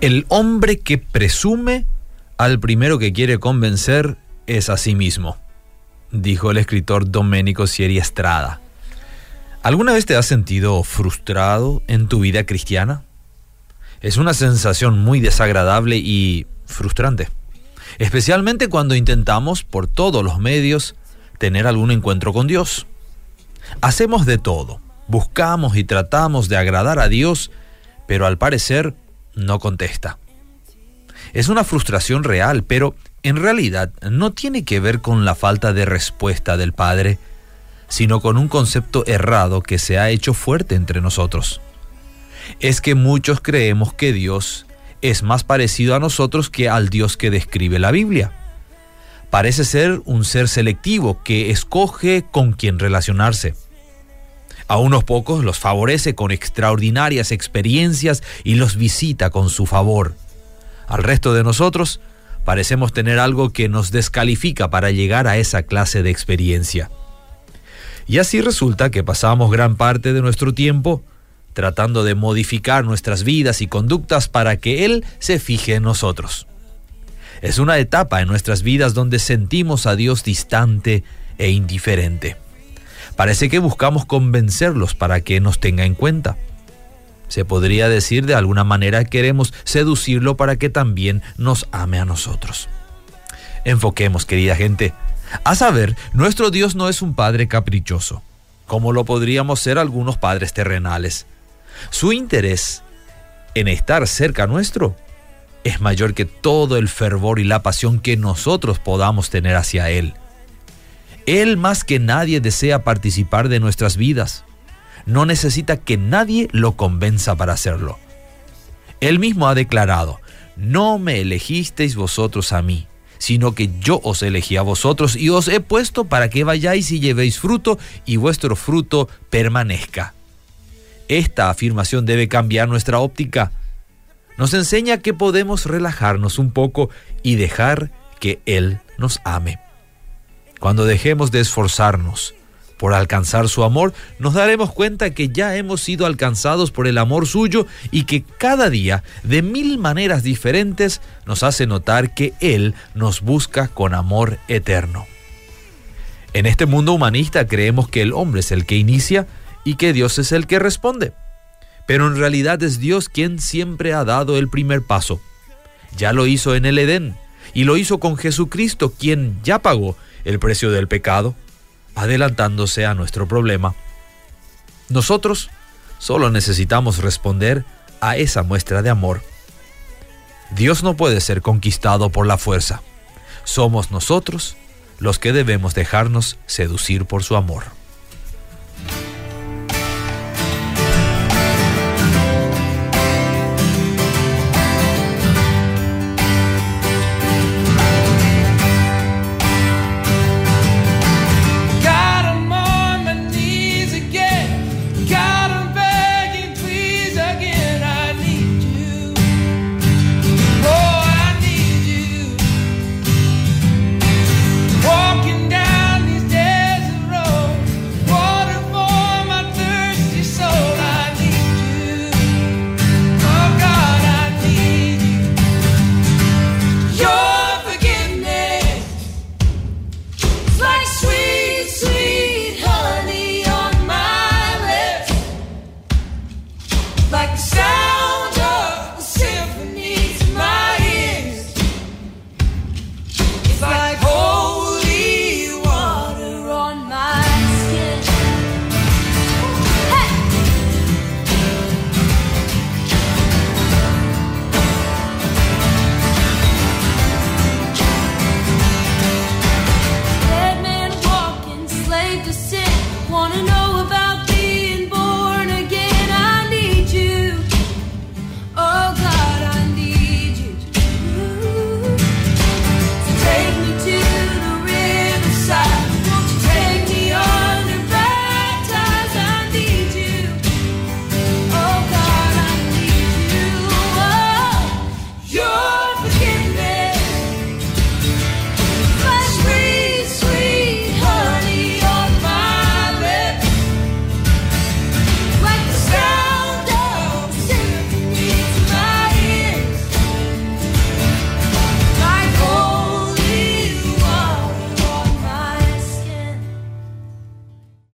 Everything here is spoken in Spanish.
El hombre que presume al primero que quiere convencer es a sí mismo, dijo el escritor Domenico Sieri Estrada. ¿Alguna vez te has sentido frustrado en tu vida cristiana? Es una sensación muy desagradable y frustrante, especialmente cuando intentamos por todos los medios tener algún encuentro con Dios. Hacemos de todo, buscamos y tratamos de agradar a Dios, pero al parecer no contesta. Es una frustración real, pero en realidad no tiene que ver con la falta de respuesta del Padre, sino con un concepto errado que se ha hecho fuerte entre nosotros. Es que muchos creemos que Dios es más parecido a nosotros que al Dios que describe la Biblia. Parece ser un ser selectivo que escoge con quién relacionarse. A unos pocos los favorece con extraordinarias experiencias y los visita con su favor. Al resto de nosotros parecemos tener algo que nos descalifica para llegar a esa clase de experiencia. Y así resulta que pasamos gran parte de nuestro tiempo tratando de modificar nuestras vidas y conductas para que Él se fije en nosotros. Es una etapa en nuestras vidas donde sentimos a Dios distante e indiferente. Parece que buscamos convencerlos para que nos tenga en cuenta. Se podría decir de alguna manera queremos seducirlo para que también nos ame a nosotros. Enfoquemos, querida gente. A saber, nuestro Dios no es un Padre caprichoso, como lo podríamos ser algunos padres terrenales. Su interés en estar cerca nuestro es mayor que todo el fervor y la pasión que nosotros podamos tener hacia Él. Él más que nadie desea participar de nuestras vidas. No necesita que nadie lo convenza para hacerlo. Él mismo ha declarado, no me elegisteis vosotros a mí, sino que yo os elegí a vosotros y os he puesto para que vayáis y llevéis fruto y vuestro fruto permanezca. Esta afirmación debe cambiar nuestra óptica nos enseña que podemos relajarnos un poco y dejar que Él nos ame. Cuando dejemos de esforzarnos por alcanzar su amor, nos daremos cuenta que ya hemos sido alcanzados por el amor suyo y que cada día, de mil maneras diferentes, nos hace notar que Él nos busca con amor eterno. En este mundo humanista creemos que el hombre es el que inicia y que Dios es el que responde pero en realidad es Dios quien siempre ha dado el primer paso. Ya lo hizo en el Edén y lo hizo con Jesucristo, quien ya pagó el precio del pecado, adelantándose a nuestro problema. Nosotros solo necesitamos responder a esa muestra de amor. Dios no puede ser conquistado por la fuerza. Somos nosotros los que debemos dejarnos seducir por su amor.